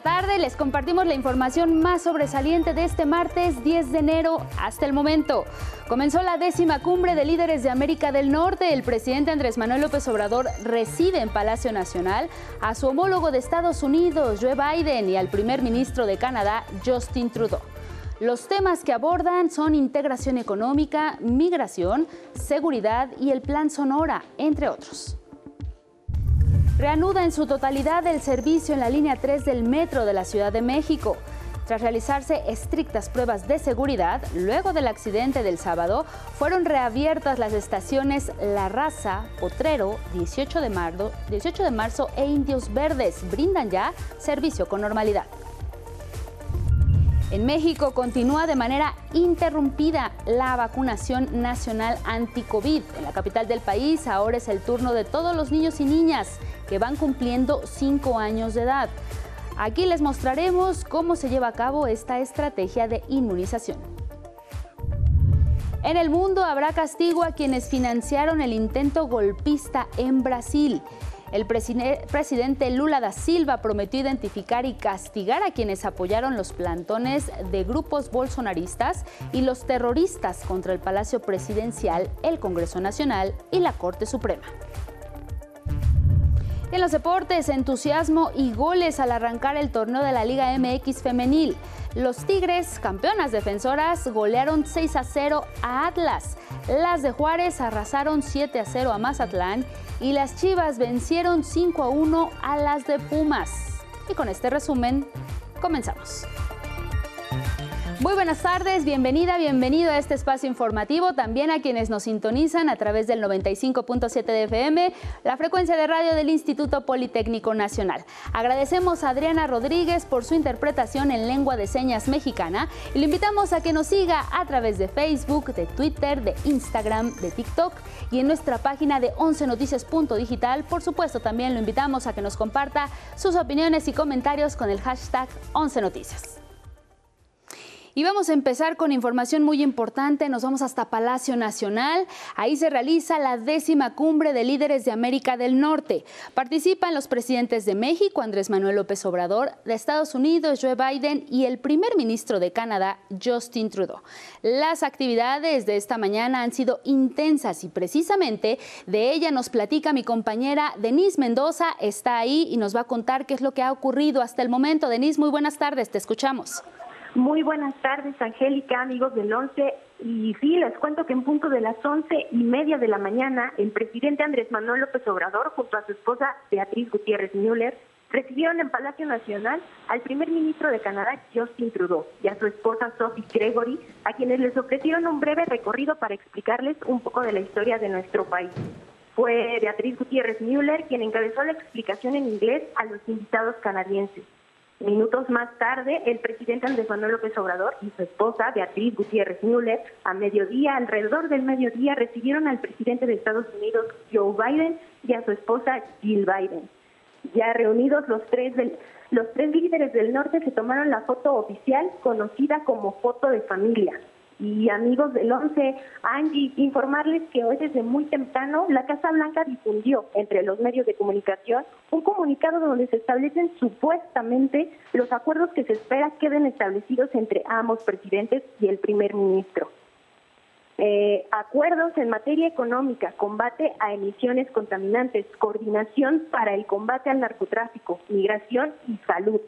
tarde, les compartimos la información más sobresaliente de este martes 10 de enero hasta el momento. Comenzó la décima cumbre de líderes de América del Norte. El presidente Andrés Manuel López Obrador reside en Palacio Nacional a su homólogo de Estados Unidos, Joe Biden, y al primer ministro de Canadá, Justin Trudeau. Los temas que abordan son integración económica, migración, seguridad y el Plan Sonora, entre otros reanuda en su totalidad el servicio en la línea 3 del metro de la Ciudad de México. Tras realizarse estrictas pruebas de seguridad, luego del accidente del sábado, fueron reabiertas las estaciones La Raza, Potrero, 18 de, marzo, 18 de marzo e Indios Verdes. Brindan ya servicio con normalidad. En México continúa de manera interrumpida la vacunación nacional anti-COVID. En la capital del país ahora es el turno de todos los niños y niñas que van cumpliendo cinco años de edad. Aquí les mostraremos cómo se lleva a cabo esta estrategia de inmunización. En el mundo habrá castigo a quienes financiaron el intento golpista en Brasil. El presidente Lula da Silva prometió identificar y castigar a quienes apoyaron los plantones de grupos bolsonaristas y los terroristas contra el Palacio Presidencial, el Congreso Nacional y la Corte Suprema. En los deportes, entusiasmo y goles al arrancar el torneo de la Liga MX femenil. Los Tigres, campeonas defensoras, golearon 6 a 0 a Atlas. Las de Juárez arrasaron 7 a 0 a Mazatlán y las Chivas vencieron 5 a 1 a las de Pumas. Y con este resumen, comenzamos. Muy buenas tardes, bienvenida, bienvenido a este espacio informativo, también a quienes nos sintonizan a través del 95.7 de FM, la frecuencia de radio del Instituto Politécnico Nacional. Agradecemos a Adriana Rodríguez por su interpretación en lengua de señas mexicana y le invitamos a que nos siga a través de Facebook, de Twitter, de Instagram, de TikTok y en nuestra página de 11noticias.digital. Por supuesto, también lo invitamos a que nos comparta sus opiniones y comentarios con el hashtag 11noticias. Y vamos a empezar con información muy importante. Nos vamos hasta Palacio Nacional. Ahí se realiza la décima cumbre de líderes de América del Norte. Participan los presidentes de México, Andrés Manuel López Obrador, de Estados Unidos, Joe Biden, y el primer ministro de Canadá, Justin Trudeau. Las actividades de esta mañana han sido intensas y precisamente de ella nos platica mi compañera Denise Mendoza. Está ahí y nos va a contar qué es lo que ha ocurrido hasta el momento. Denise, muy buenas tardes. Te escuchamos. Muy buenas tardes, Angélica, amigos del 11. Y sí, les cuento que en punto de las once y media de la mañana, el presidente Andrés Manuel López Obrador, junto a su esposa Beatriz Gutiérrez Müller, recibieron en Palacio Nacional al primer ministro de Canadá, Justin Trudeau, y a su esposa Sophie Gregory, a quienes les ofrecieron un breve recorrido para explicarles un poco de la historia de nuestro país. Fue Beatriz Gutiérrez Müller quien encabezó la explicación en inglés a los invitados canadienses. Minutos más tarde, el presidente Andrés Manuel López Obrador y su esposa, Beatriz Gutiérrez Müller, a mediodía, alrededor del mediodía, recibieron al presidente de Estados Unidos, Joe Biden, y a su esposa, Jill Biden. Ya reunidos los tres, los tres líderes del norte se tomaron la foto oficial conocida como foto de familia y amigos del 11, Angie, informarles que hoy desde muy temprano la Casa Blanca difundió entre los medios de comunicación un comunicado donde se establecen supuestamente los acuerdos que se espera queden establecidos entre ambos presidentes y el primer ministro. Eh, acuerdos en materia económica, combate a emisiones contaminantes, coordinación para el combate al narcotráfico, migración y salud.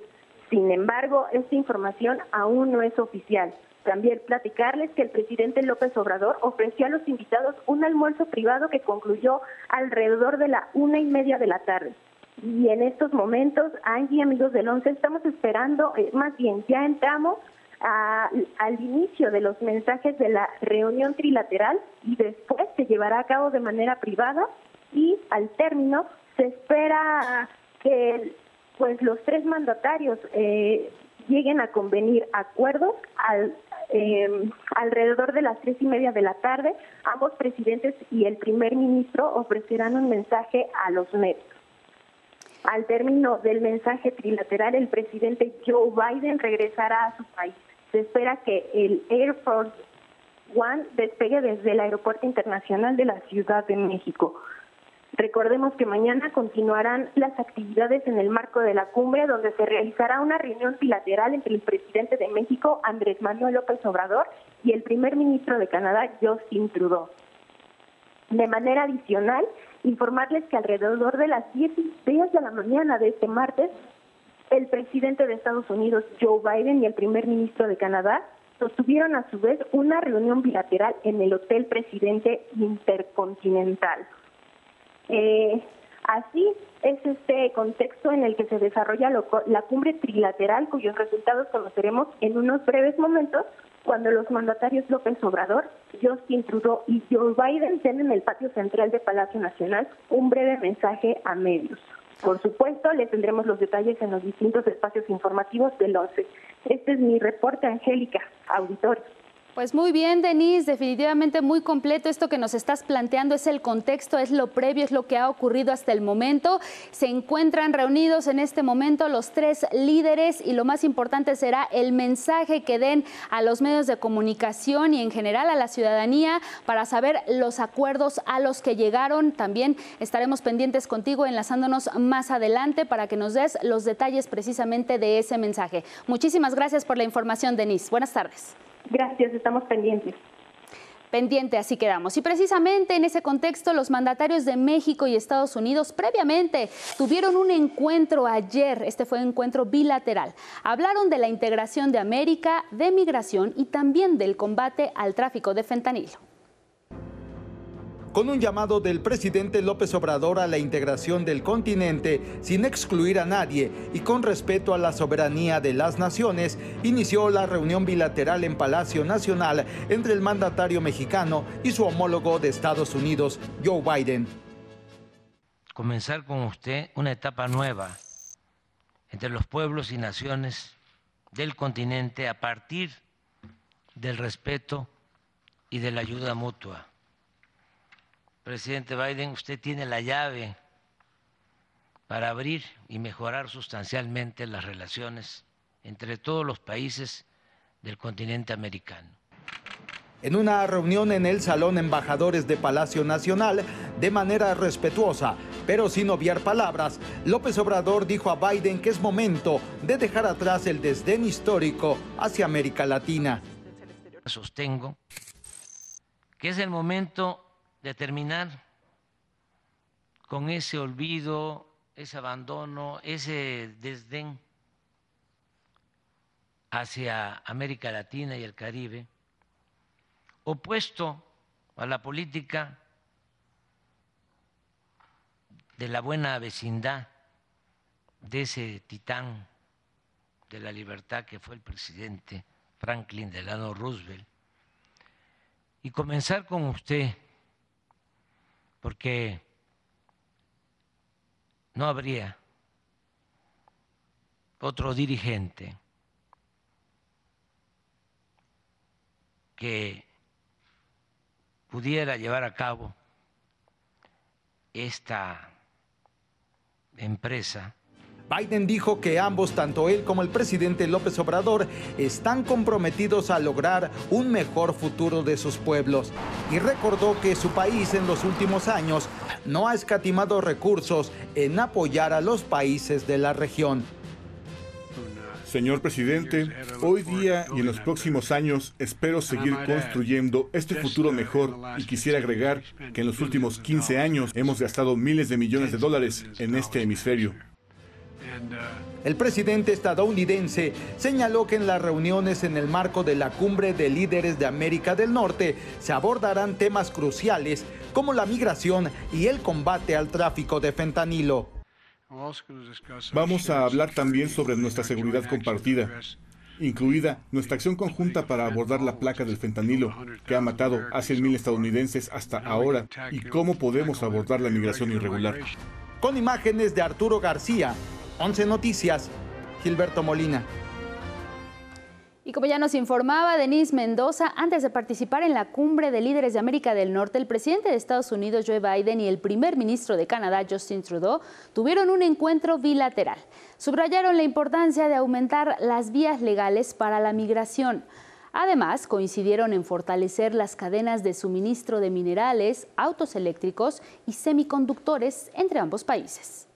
Sin embargo, esta información aún no es oficial. También platicarles que el presidente López Obrador ofreció a los invitados un almuerzo privado que concluyó alrededor de la una y media de la tarde. Y en estos momentos, Angie, amigos del ONCE, estamos esperando, eh, más bien ya entramos al inicio de los mensajes de la reunión trilateral y después se llevará a cabo de manera privada y al término se espera que pues los tres mandatarios eh, lleguen a convenir acuerdos al eh, alrededor de las tres y media de la tarde, ambos presidentes y el primer ministro ofrecerán un mensaje a los medios. Al término del mensaje trilateral, el presidente Joe Biden regresará a su país. Se espera que el Air Force One despegue desde el Aeropuerto Internacional de la Ciudad de México. Recordemos que mañana continuarán las actividades en el marco de la cumbre, donde se realizará una reunión bilateral entre el presidente de México, Andrés Manuel López Obrador, y el primer ministro de Canadá, Justin Trudeau. De manera adicional, informarles que alrededor de las 10 de la mañana de este martes, el presidente de Estados Unidos, Joe Biden, y el primer ministro de Canadá sostuvieron a su vez una reunión bilateral en el Hotel Presidente Intercontinental. Eh, así es este contexto en el que se desarrolla la cumbre trilateral, cuyos resultados conoceremos en unos breves momentos, cuando los mandatarios López Obrador, Justin Trudeau y Joe Biden den en el patio central de Palacio Nacional un breve mensaje a medios. Por supuesto, le tendremos los detalles en los distintos espacios informativos del 11. Este es mi reporte, Angélica, auditorio. Pues muy bien, Denise, definitivamente muy completo esto que nos estás planteando, es el contexto, es lo previo, es lo que ha ocurrido hasta el momento. Se encuentran reunidos en este momento los tres líderes y lo más importante será el mensaje que den a los medios de comunicación y en general a la ciudadanía para saber los acuerdos a los que llegaron. También estaremos pendientes contigo enlazándonos más adelante para que nos des los detalles precisamente de ese mensaje. Muchísimas gracias por la información, Denise. Buenas tardes. Gracias, estamos pendientes. Pendiente, así quedamos. Y precisamente en ese contexto, los mandatarios de México y Estados Unidos previamente tuvieron un encuentro ayer. Este fue un encuentro bilateral. Hablaron de la integración de América, de migración y también del combate al tráfico de fentanilo con un llamado del presidente López Obrador a la integración del continente sin excluir a nadie y con respeto a la soberanía de las naciones, inició la reunión bilateral en Palacio Nacional entre el mandatario mexicano y su homólogo de Estados Unidos, Joe Biden. Comenzar con usted una etapa nueva entre los pueblos y naciones del continente a partir del respeto y de la ayuda mutua presidente Biden, usted tiene la llave para abrir y mejorar sustancialmente las relaciones entre todos los países del continente americano. En una reunión en el Salón Embajadores de Palacio Nacional, de manera respetuosa, pero sin obviar palabras, López Obrador dijo a Biden que es momento de dejar atrás el desdén histórico hacia América Latina. Sostengo que es el momento de terminar con ese olvido, ese abandono, ese desdén hacia América Latina y el Caribe, opuesto a la política de la buena vecindad de ese titán de la libertad que fue el presidente Franklin Delano Roosevelt, y comenzar con usted porque no habría otro dirigente que pudiera llevar a cabo esta empresa Biden dijo que ambos, tanto él como el presidente López Obrador, están comprometidos a lograr un mejor futuro de sus pueblos. Y recordó que su país en los últimos años no ha escatimado recursos en apoyar a los países de la región. Señor presidente, hoy día y en los próximos años espero seguir construyendo este futuro mejor y quisiera agregar que en los últimos 15 años hemos gastado miles de millones de dólares en este hemisferio. El presidente estadounidense señaló que en las reuniones en el marco de la cumbre de líderes de América del Norte se abordarán temas cruciales como la migración y el combate al tráfico de fentanilo. Vamos a hablar también sobre nuestra seguridad compartida, incluida nuestra acción conjunta para abordar la placa del fentanilo, que ha matado a 100.000 estadounidenses hasta ahora, y cómo podemos abordar la migración irregular. Con imágenes de Arturo García, 11 Noticias, Gilberto Molina. Y como ya nos informaba Denise Mendoza, antes de participar en la cumbre de líderes de América del Norte, el presidente de Estados Unidos, Joe Biden, y el primer ministro de Canadá, Justin Trudeau, tuvieron un encuentro bilateral. Subrayaron la importancia de aumentar las vías legales para la migración. Además, coincidieron en fortalecer las cadenas de suministro de minerales, autos eléctricos y semiconductores entre ambos países.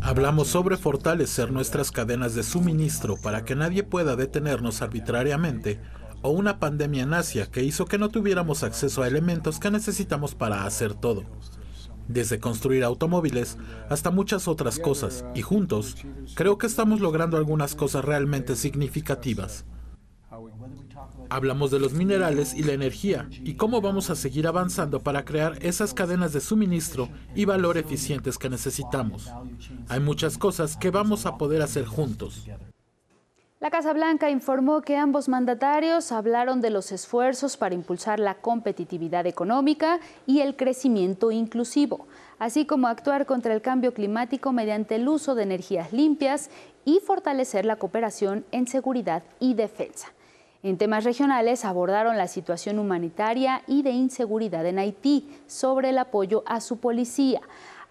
Hablamos sobre fortalecer nuestras cadenas de suministro para que nadie pueda detenernos arbitrariamente o una pandemia en Asia que hizo que no tuviéramos acceso a elementos que necesitamos para hacer todo. Desde construir automóviles hasta muchas otras cosas, y juntos creo que estamos logrando algunas cosas realmente significativas. Hablamos de los minerales y la energía y cómo vamos a seguir avanzando para crear esas cadenas de suministro y valor eficientes que necesitamos. Hay muchas cosas que vamos a poder hacer juntos. La Casa Blanca informó que ambos mandatarios hablaron de los esfuerzos para impulsar la competitividad económica y el crecimiento inclusivo, así como actuar contra el cambio climático mediante el uso de energías limpias y fortalecer la cooperación en seguridad y defensa. En temas regionales abordaron la situación humanitaria y de inseguridad en Haití sobre el apoyo a su policía,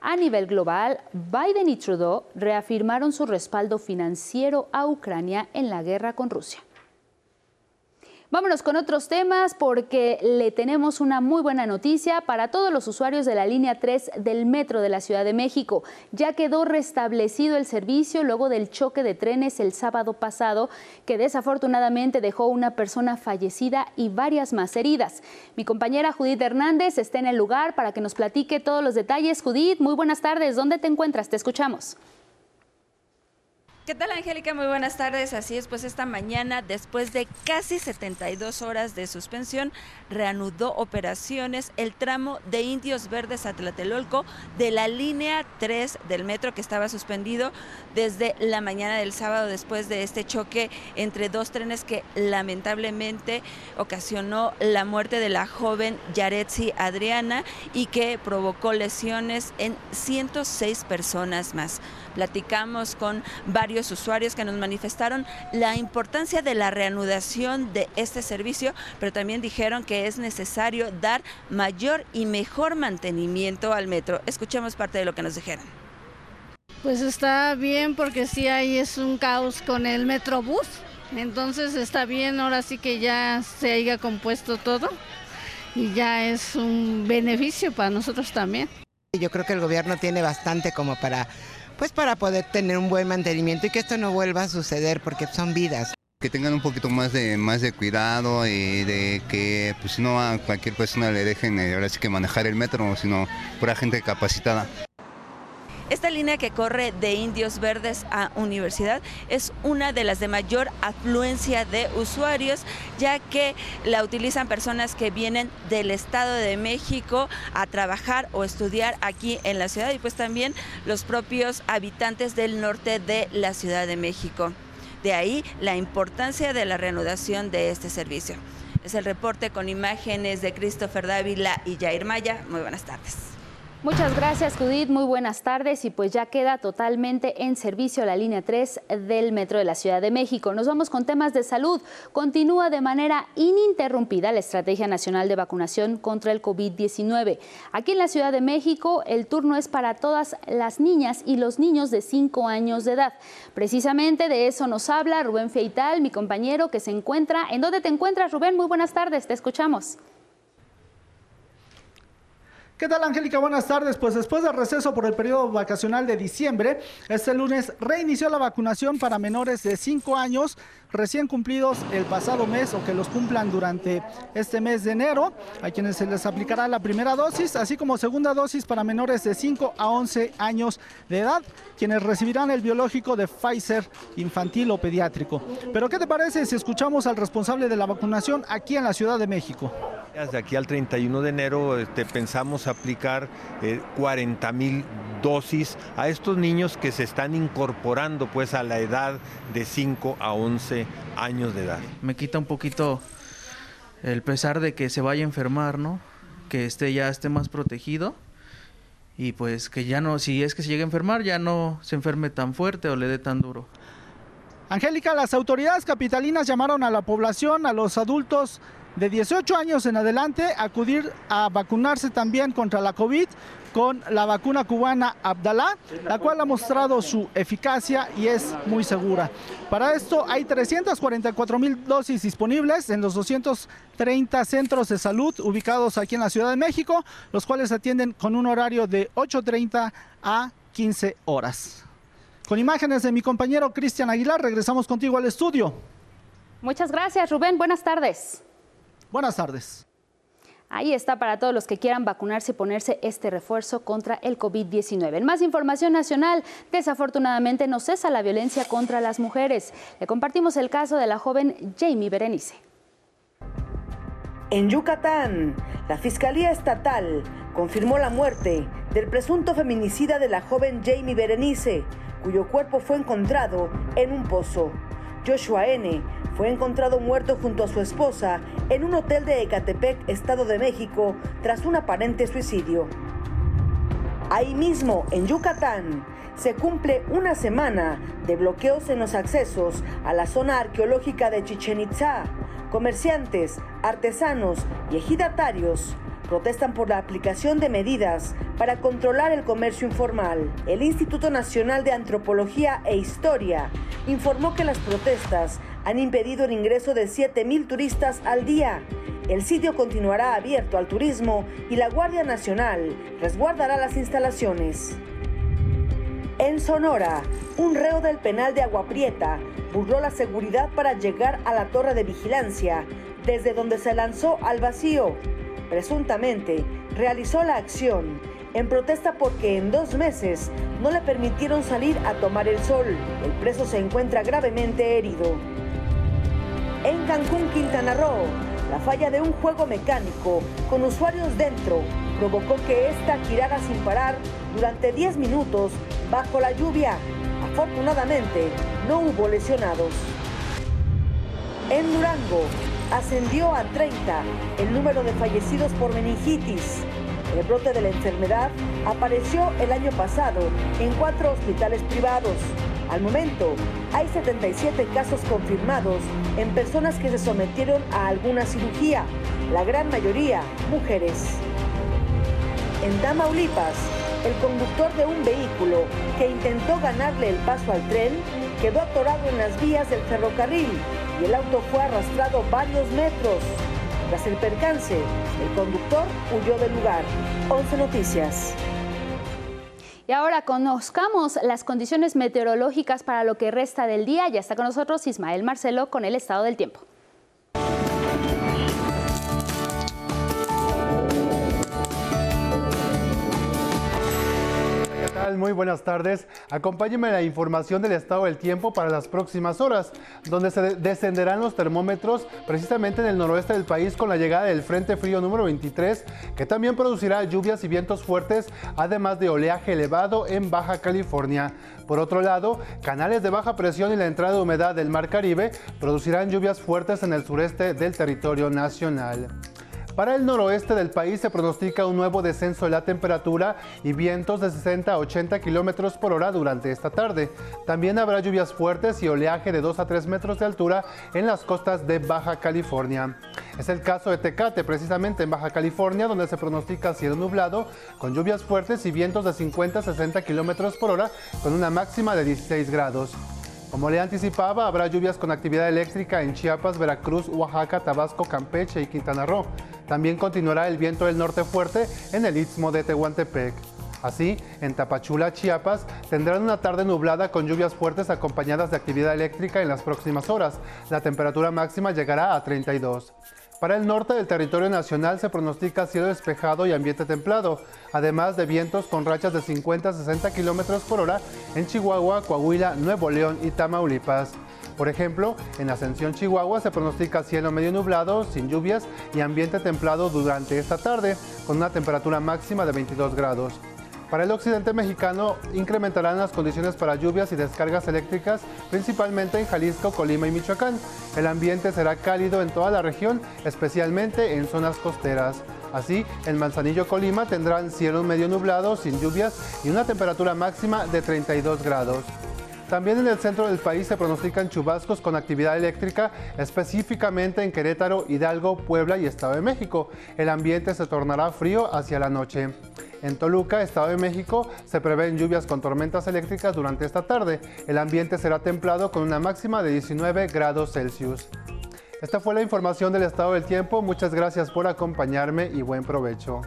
a nivel global, Biden y Trudeau reafirmaron su respaldo financiero a Ucrania en la guerra con Rusia. Vámonos con otros temas porque le tenemos una muy buena noticia para todos los usuarios de la línea 3 del Metro de la Ciudad de México. Ya quedó restablecido el servicio luego del choque de trenes el sábado pasado que desafortunadamente dejó una persona fallecida y varias más heridas. Mi compañera Judith Hernández está en el lugar para que nos platique todos los detalles. Judith, muy buenas tardes. ¿Dónde te encuentras? Te escuchamos. ¿Qué tal, Angélica? Muy buenas tardes. Así es, pues esta mañana, después de casi 72 horas de suspensión, reanudó operaciones el tramo de Indios Verdes a Tlatelolco de la línea 3 del metro que estaba suspendido desde la mañana del sábado después de este choque entre dos trenes que lamentablemente ocasionó la muerte de la joven Yaretsi Adriana y que provocó lesiones en 106 personas más. Platicamos con varios usuarios que nos manifestaron la importancia de la reanudación de este servicio, pero también dijeron que es necesario dar mayor y mejor mantenimiento al metro. Escuchemos parte de lo que nos dijeron. Pues está bien porque sí ahí es un caos con el Metrobús. Entonces está bien, ahora sí que ya se haya compuesto todo y ya es un beneficio para nosotros también. Yo creo que el gobierno tiene bastante como para pues para poder tener un buen mantenimiento y que esto no vuelva a suceder porque son vidas. Que tengan un poquito más de, más de cuidado y de que pues no a cualquier persona le dejen eh, ahora sí que manejar el metro, sino pura gente capacitada. Esta línea que corre de Indios Verdes a Universidad es una de las de mayor afluencia de usuarios, ya que la utilizan personas que vienen del Estado de México a trabajar o estudiar aquí en la ciudad y pues también los propios habitantes del norte de la Ciudad de México. De ahí la importancia de la reanudación de este servicio. Es el reporte con imágenes de Christopher Dávila y Jair Maya. Muy buenas tardes. Muchas gracias, Judith. Muy buenas tardes. Y pues ya queda totalmente en servicio la línea 3 del Metro de la Ciudad de México. Nos vamos con temas de salud. Continúa de manera ininterrumpida la Estrategia Nacional de Vacunación contra el COVID-19. Aquí en la Ciudad de México, el turno es para todas las niñas y los niños de 5 años de edad. Precisamente de eso nos habla Rubén Feital, mi compañero que se encuentra. ¿En dónde te encuentras, Rubén? Muy buenas tardes. Te escuchamos. ¿Qué tal, Angélica? Buenas tardes. Pues después del receso por el periodo vacacional de diciembre, este lunes reinició la vacunación para menores de 5 años recién cumplidos el pasado mes o que los cumplan durante este mes de enero, a quienes se les aplicará la primera dosis, así como segunda dosis para menores de 5 a 11 años de edad, quienes recibirán el biológico de Pfizer infantil o pediátrico. Pero ¿qué te parece si escuchamos al responsable de la vacunación aquí en la Ciudad de México? De aquí al 31 de enero este, pensamos aplicar 40 eh, mil dosis a estos niños que se están incorporando pues a la edad de 5 a 11 años de edad. Me quita un poquito el pesar de que se vaya a enfermar, ¿no? Que esté ya esté más protegido y pues que ya no, si es que se llega a enfermar, ya no se enferme tan fuerte o le dé tan duro. Angélica, las autoridades capitalinas llamaron a la población, a los adultos de 18 años en adelante acudir a vacunarse también contra la COVID con la vacuna cubana Abdalá, la cual ha mostrado su eficacia y es muy segura. Para esto hay 344 mil dosis disponibles en los 230 centros de salud ubicados aquí en la Ciudad de México, los cuales atienden con un horario de 8.30 a 15 horas. Con imágenes de mi compañero Cristian Aguilar, regresamos contigo al estudio. Muchas gracias, Rubén. Buenas tardes. Buenas tardes. Ahí está para todos los que quieran vacunarse y ponerse este refuerzo contra el COVID-19. En más información nacional, desafortunadamente no cesa la violencia contra las mujeres. Le compartimos el caso de la joven Jamie Berenice. En Yucatán, la Fiscalía Estatal confirmó la muerte del presunto feminicida de la joven Jamie Berenice, cuyo cuerpo fue encontrado en un pozo. Joshua N. fue encontrado muerto junto a su esposa en un hotel de Ecatepec, Estado de México, tras un aparente suicidio. Ahí mismo, en Yucatán, se cumple una semana de bloqueos en los accesos a la zona arqueológica de Chichen Itza. Comerciantes, artesanos y ejidatarios protestan por la aplicación de medidas para controlar el comercio informal. El Instituto Nacional de Antropología e Historia informó que las protestas han impedido el ingreso de 7.000 turistas al día. El sitio continuará abierto al turismo y la Guardia Nacional resguardará las instalaciones. En Sonora, un reo del penal de Agua Prieta burló la seguridad para llegar a la torre de vigilancia, desde donde se lanzó al vacío presuntamente, realizó la acción en protesta porque en dos meses no le permitieron salir a tomar el sol. El preso se encuentra gravemente herido. En Cancún, Quintana Roo, la falla de un juego mecánico con usuarios dentro provocó que esta girara sin parar durante 10 minutos bajo la lluvia. Afortunadamente, no hubo lesionados. En Durango, ascendió a 30 el número de fallecidos por meningitis. El brote de la enfermedad apareció el año pasado en cuatro hospitales privados. Al momento, hay 77 casos confirmados en personas que se sometieron a alguna cirugía, la gran mayoría mujeres. En Tamaulipas, el conductor de un vehículo que intentó ganarle el paso al tren quedó atorado en las vías del ferrocarril y el auto fue arrastrado varios metros. Tras el percance, el conductor huyó del lugar. 11 Noticias. Y ahora conozcamos las condiciones meteorológicas para lo que resta del día. Ya está con nosotros Ismael Marcelo con el estado del tiempo. Muy buenas tardes. Acompáñenme a la información del estado del tiempo para las próximas horas, donde se descenderán los termómetros precisamente en el noroeste del país con la llegada del Frente Frío número 23, que también producirá lluvias y vientos fuertes, además de oleaje elevado en Baja California. Por otro lado, canales de baja presión y la entrada de humedad del Mar Caribe producirán lluvias fuertes en el sureste del territorio nacional. Para el noroeste del país se pronostica un nuevo descenso de la temperatura y vientos de 60 a 80 kilómetros por hora durante esta tarde. También habrá lluvias fuertes y oleaje de 2 a 3 metros de altura en las costas de Baja California. Es el caso de Tecate, precisamente en Baja California, donde se pronostica cielo nublado, con lluvias fuertes y vientos de 50 a 60 kilómetros por hora, con una máxima de 16 grados. Como le anticipaba, habrá lluvias con actividad eléctrica en Chiapas, Veracruz, Oaxaca, Tabasco, Campeche y Quintana Roo. También continuará el viento del norte fuerte en el istmo de Tehuantepec. Así, en Tapachula, Chiapas, tendrán una tarde nublada con lluvias fuertes acompañadas de actividad eléctrica en las próximas horas. La temperatura máxima llegará a 32. Para el norte del territorio nacional se pronostica cielo despejado y ambiente templado, además de vientos con rachas de 50 a 60 kilómetros por hora en Chihuahua, Coahuila, Nuevo León y Tamaulipas. Por ejemplo, en Ascensión, Chihuahua, se pronostica cielo medio nublado, sin lluvias y ambiente templado durante esta tarde, con una temperatura máxima de 22 grados. Para el occidente mexicano incrementarán las condiciones para lluvias y descargas eléctricas, principalmente en Jalisco, Colima y Michoacán. El ambiente será cálido en toda la región, especialmente en zonas costeras. Así, en Manzanillo, Colima tendrán cielo medio nublado, sin lluvias y una temperatura máxima de 32 grados. También en el centro del país se pronostican chubascos con actividad eléctrica, específicamente en Querétaro, Hidalgo, Puebla y Estado de México. El ambiente se tornará frío hacia la noche. En Toluca, Estado de México, se prevén lluvias con tormentas eléctricas durante esta tarde. El ambiente será templado con una máxima de 19 grados Celsius. Esta fue la información del estado del tiempo. Muchas gracias por acompañarme y buen provecho.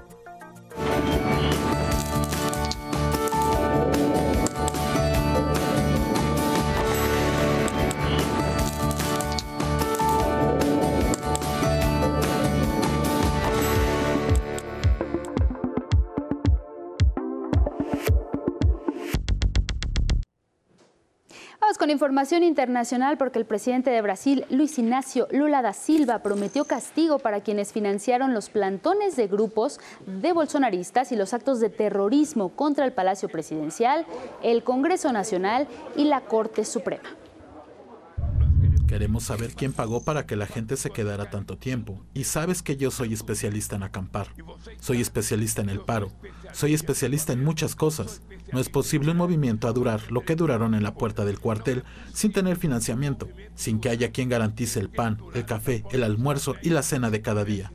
Con información internacional porque el presidente de Brasil, Luis Ignacio Lula da Silva, prometió castigo para quienes financiaron los plantones de grupos de bolsonaristas y los actos de terrorismo contra el Palacio Presidencial, el Congreso Nacional y la Corte Suprema. Queremos saber quién pagó para que la gente se quedara tanto tiempo. Y sabes que yo soy especialista en acampar. Soy especialista en el paro. Soy especialista en muchas cosas. No es posible un movimiento a durar lo que duraron en la puerta del cuartel sin tener financiamiento, sin que haya quien garantice el pan, el café, el almuerzo y la cena de cada día.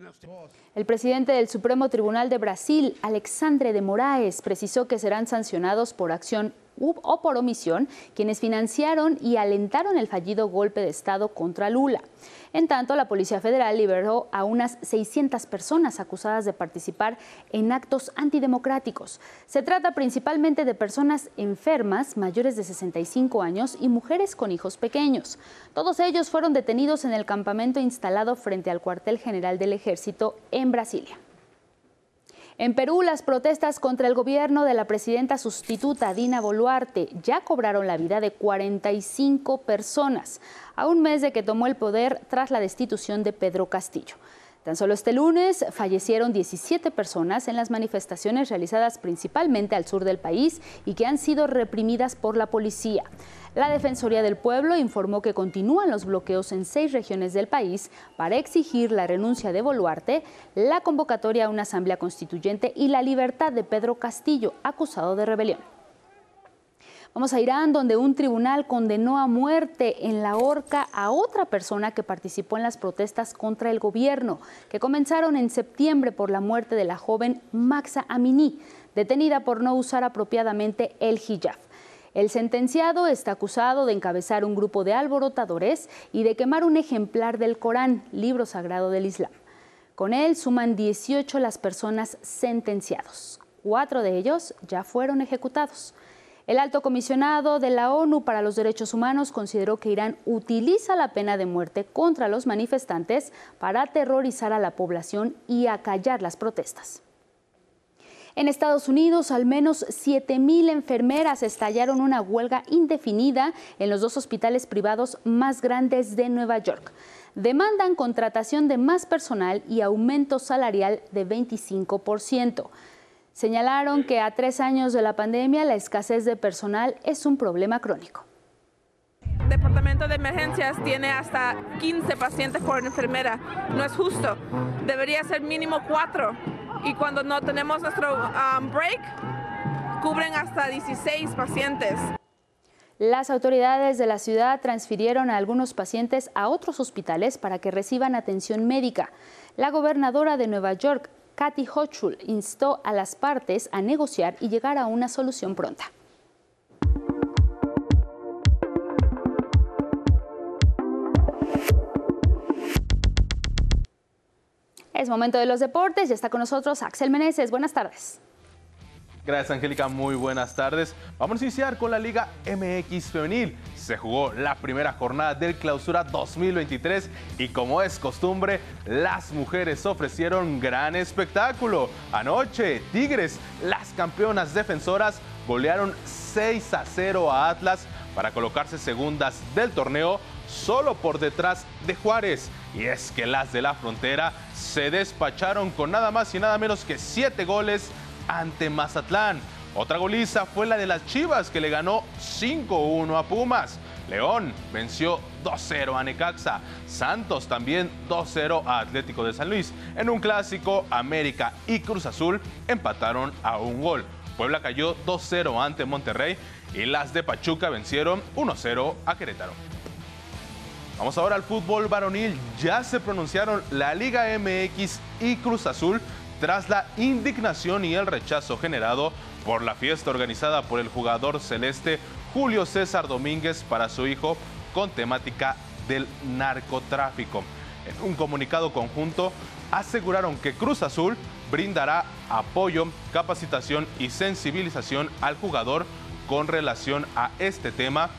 El presidente del Supremo Tribunal de Brasil, Alexandre de Moraes, precisó que serán sancionados por acción o por omisión quienes financiaron y alentaron el fallido golpe de Estado contra Lula. En tanto, la Policía Federal liberó a unas 600 personas acusadas de participar en actos antidemocráticos. Se trata principalmente de personas enfermas, mayores de 65 años y mujeres con hijos pequeños. Todos ellos fueron detenidos en el campamento instalado frente al cuartel general del ejército en Brasilia. En Perú, las protestas contra el gobierno de la presidenta sustituta Dina Boluarte ya cobraron la vida de 45 personas, a un mes de que tomó el poder tras la destitución de Pedro Castillo. Tan solo este lunes fallecieron 17 personas en las manifestaciones realizadas principalmente al sur del país y que han sido reprimidas por la policía. La Defensoría del Pueblo informó que continúan los bloqueos en seis regiones del país para exigir la renuncia de Boluarte, la convocatoria a una asamblea constituyente y la libertad de Pedro Castillo, acusado de rebelión. Vamos a Irán, donde un tribunal condenó a muerte en la horca a otra persona que participó en las protestas contra el gobierno, que comenzaron en septiembre por la muerte de la joven Maxa Amini, detenida por no usar apropiadamente el hijab. El sentenciado está acusado de encabezar un grupo de alborotadores y de quemar un ejemplar del Corán, libro sagrado del Islam. Con él suman 18 las personas sentenciados. Cuatro de ellos ya fueron ejecutados. El alto comisionado de la ONU para los Derechos Humanos consideró que Irán utiliza la pena de muerte contra los manifestantes para aterrorizar a la población y acallar las protestas. En Estados Unidos, al menos 7.000 enfermeras estallaron una huelga indefinida en los dos hospitales privados más grandes de Nueva York. Demandan contratación de más personal y aumento salarial de 25%. Señalaron que a tres años de la pandemia la escasez de personal es un problema crónico. Departamento de emergencias tiene hasta 15 pacientes por enfermera. No es justo. Debería ser mínimo cuatro. Y cuando no tenemos nuestro um, break, cubren hasta 16 pacientes. Las autoridades de la ciudad transfirieron a algunos pacientes a otros hospitales para que reciban atención médica. La gobernadora de Nueva York, Kathy Hochul instó a las partes a negociar y llegar a una solución pronta. Es momento de los deportes. Ya está con nosotros Axel Meneses. Buenas tardes. Gracias, Angélica. Muy buenas tardes. Vamos a iniciar con la Liga MX Femenil. Se jugó la primera jornada del Clausura 2023 y como es costumbre, las mujeres ofrecieron gran espectáculo. Anoche, Tigres, las campeonas defensoras, golearon 6 a 0 a Atlas para colocarse segundas del torneo solo por detrás de Juárez. Y es que las de la frontera se despacharon con nada más y nada menos que 7 goles ante Mazatlán. Otra goliza fue la de las Chivas que le ganó 5-1 a Pumas. León venció 2-0 a Necaxa. Santos también 2-0 a Atlético de San Luis. En un clásico, América y Cruz Azul empataron a un gol. Puebla cayó 2-0 ante Monterrey y las de Pachuca vencieron 1-0 a Querétaro. Vamos ahora al fútbol varonil. Ya se pronunciaron la Liga MX y Cruz Azul tras la indignación y el rechazo generado por la fiesta organizada por el jugador celeste Julio César Domínguez para su hijo con temática del narcotráfico. En un comunicado conjunto aseguraron que Cruz Azul brindará apoyo, capacitación y sensibilización al jugador con relación a este tema,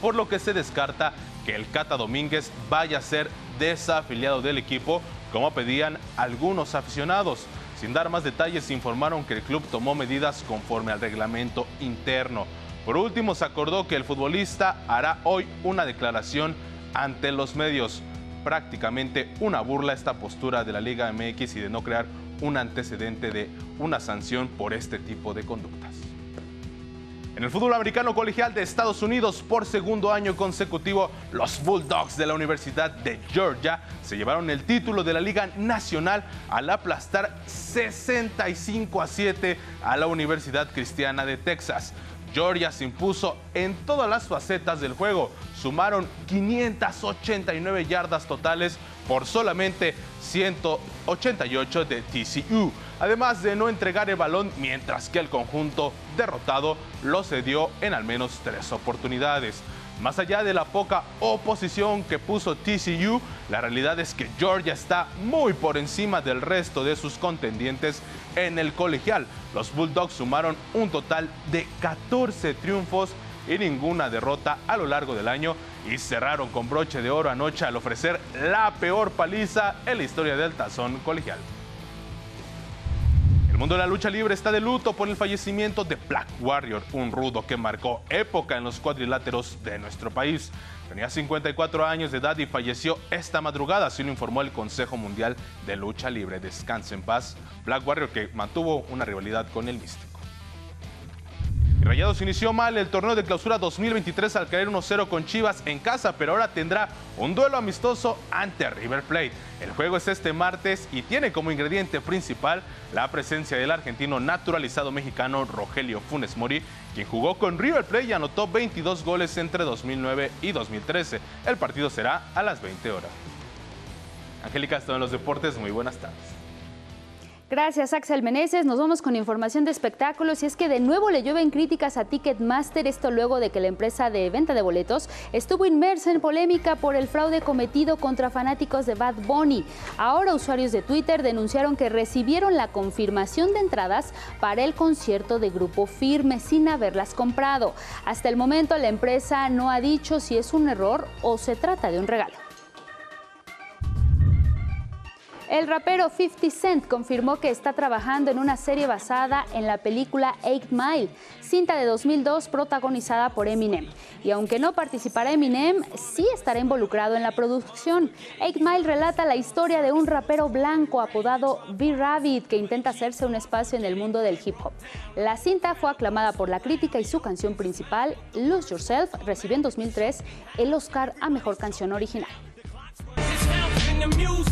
por lo que se descarta que el Cata Domínguez vaya a ser desafiliado del equipo, como pedían algunos aficionados. Sin dar más detalles, informaron que el club tomó medidas conforme al reglamento interno. Por último, se acordó que el futbolista hará hoy una declaración ante los medios. Prácticamente una burla esta postura de la Liga MX y de no crear un antecedente de una sanción por este tipo de conductas. En el fútbol americano colegial de Estados Unidos, por segundo año consecutivo, los Bulldogs de la Universidad de Georgia se llevaron el título de la Liga Nacional al aplastar 65 a 7 a la Universidad Cristiana de Texas. Georgia se impuso en todas las facetas del juego. Sumaron 589 yardas totales por solamente 188 de TCU, además de no entregar el balón mientras que el conjunto derrotado lo cedió en al menos tres oportunidades. Más allá de la poca oposición que puso TCU, la realidad es que Georgia está muy por encima del resto de sus contendientes en el colegial. Los Bulldogs sumaron un total de 14 triunfos y ninguna derrota a lo largo del año y cerraron con broche de oro anoche al ofrecer la peor paliza en la historia del tazón colegial. El mundo de la lucha libre está de luto por el fallecimiento de Black Warrior, un rudo que marcó época en los cuadriláteros de nuestro país. Tenía 54 años de edad y falleció esta madrugada, así lo informó el Consejo Mundial de Lucha Libre. Descanse en paz. Black Warrior que mantuvo una rivalidad con el Místico. Y Rayados inició mal el torneo de clausura 2023 al caer 1-0 con Chivas en casa, pero ahora tendrá un duelo amistoso ante River Plate. El juego es este martes y tiene como ingrediente principal la presencia del argentino naturalizado mexicano Rogelio Funes Mori, quien jugó con River Plate y anotó 22 goles entre 2009 y 2013. El partido será a las 20 horas. Angélica, en los deportes. Muy buenas tardes. Gracias, Axel Meneses. Nos vamos con información de espectáculos y es que de nuevo le llueven críticas a Ticketmaster, esto luego de que la empresa de venta de boletos estuvo inmersa en polémica por el fraude cometido contra fanáticos de Bad Bunny. Ahora usuarios de Twitter denunciaron que recibieron la confirmación de entradas para el concierto de Grupo Firme sin haberlas comprado. Hasta el momento la empresa no ha dicho si es un error o se trata de un regalo. El rapero 50 Cent confirmó que está trabajando en una serie basada en la película Eight Mile, cinta de 2002 protagonizada por Eminem. Y aunque no participará Eminem, sí estará involucrado en la producción. Eight Mile relata la historia de un rapero blanco apodado B-Rabbit que intenta hacerse un espacio en el mundo del hip hop. La cinta fue aclamada por la crítica y su canción principal, Lose Yourself, recibió en 2003 el Oscar a Mejor Canción Original. The music,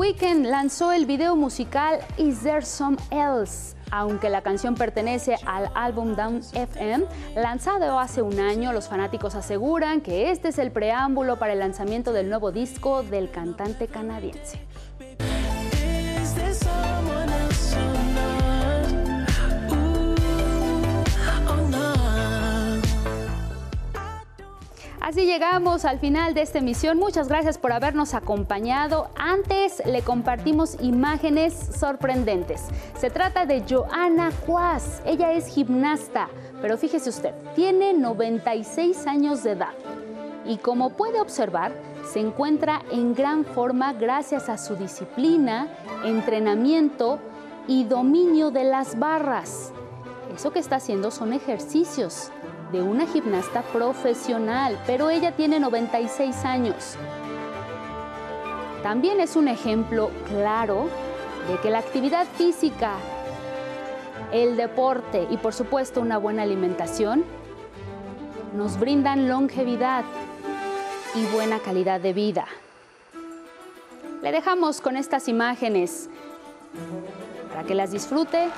Weeknd lanzó el video musical Is There Some Else? Aunque la canción pertenece al álbum Down FM, lanzado hace un año, los fanáticos aseguran que este es el preámbulo para el lanzamiento del nuevo disco del cantante canadiense. Así llegamos al final de esta emisión. Muchas gracias por habernos acompañado. Antes le compartimos imágenes sorprendentes. Se trata de Joana Cuas. Ella es gimnasta, pero fíjese usted, tiene 96 años de edad. Y como puede observar, se encuentra en gran forma gracias a su disciplina, entrenamiento y dominio de las barras. Eso que está haciendo son ejercicios de una gimnasta profesional, pero ella tiene 96 años. También es un ejemplo claro de que la actividad física, el deporte y por supuesto una buena alimentación nos brindan longevidad y buena calidad de vida. Le dejamos con estas imágenes para que las disfrute.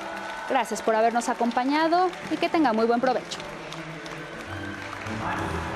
Gracias por habernos acompañado y que tenga muy buen provecho. Thank you.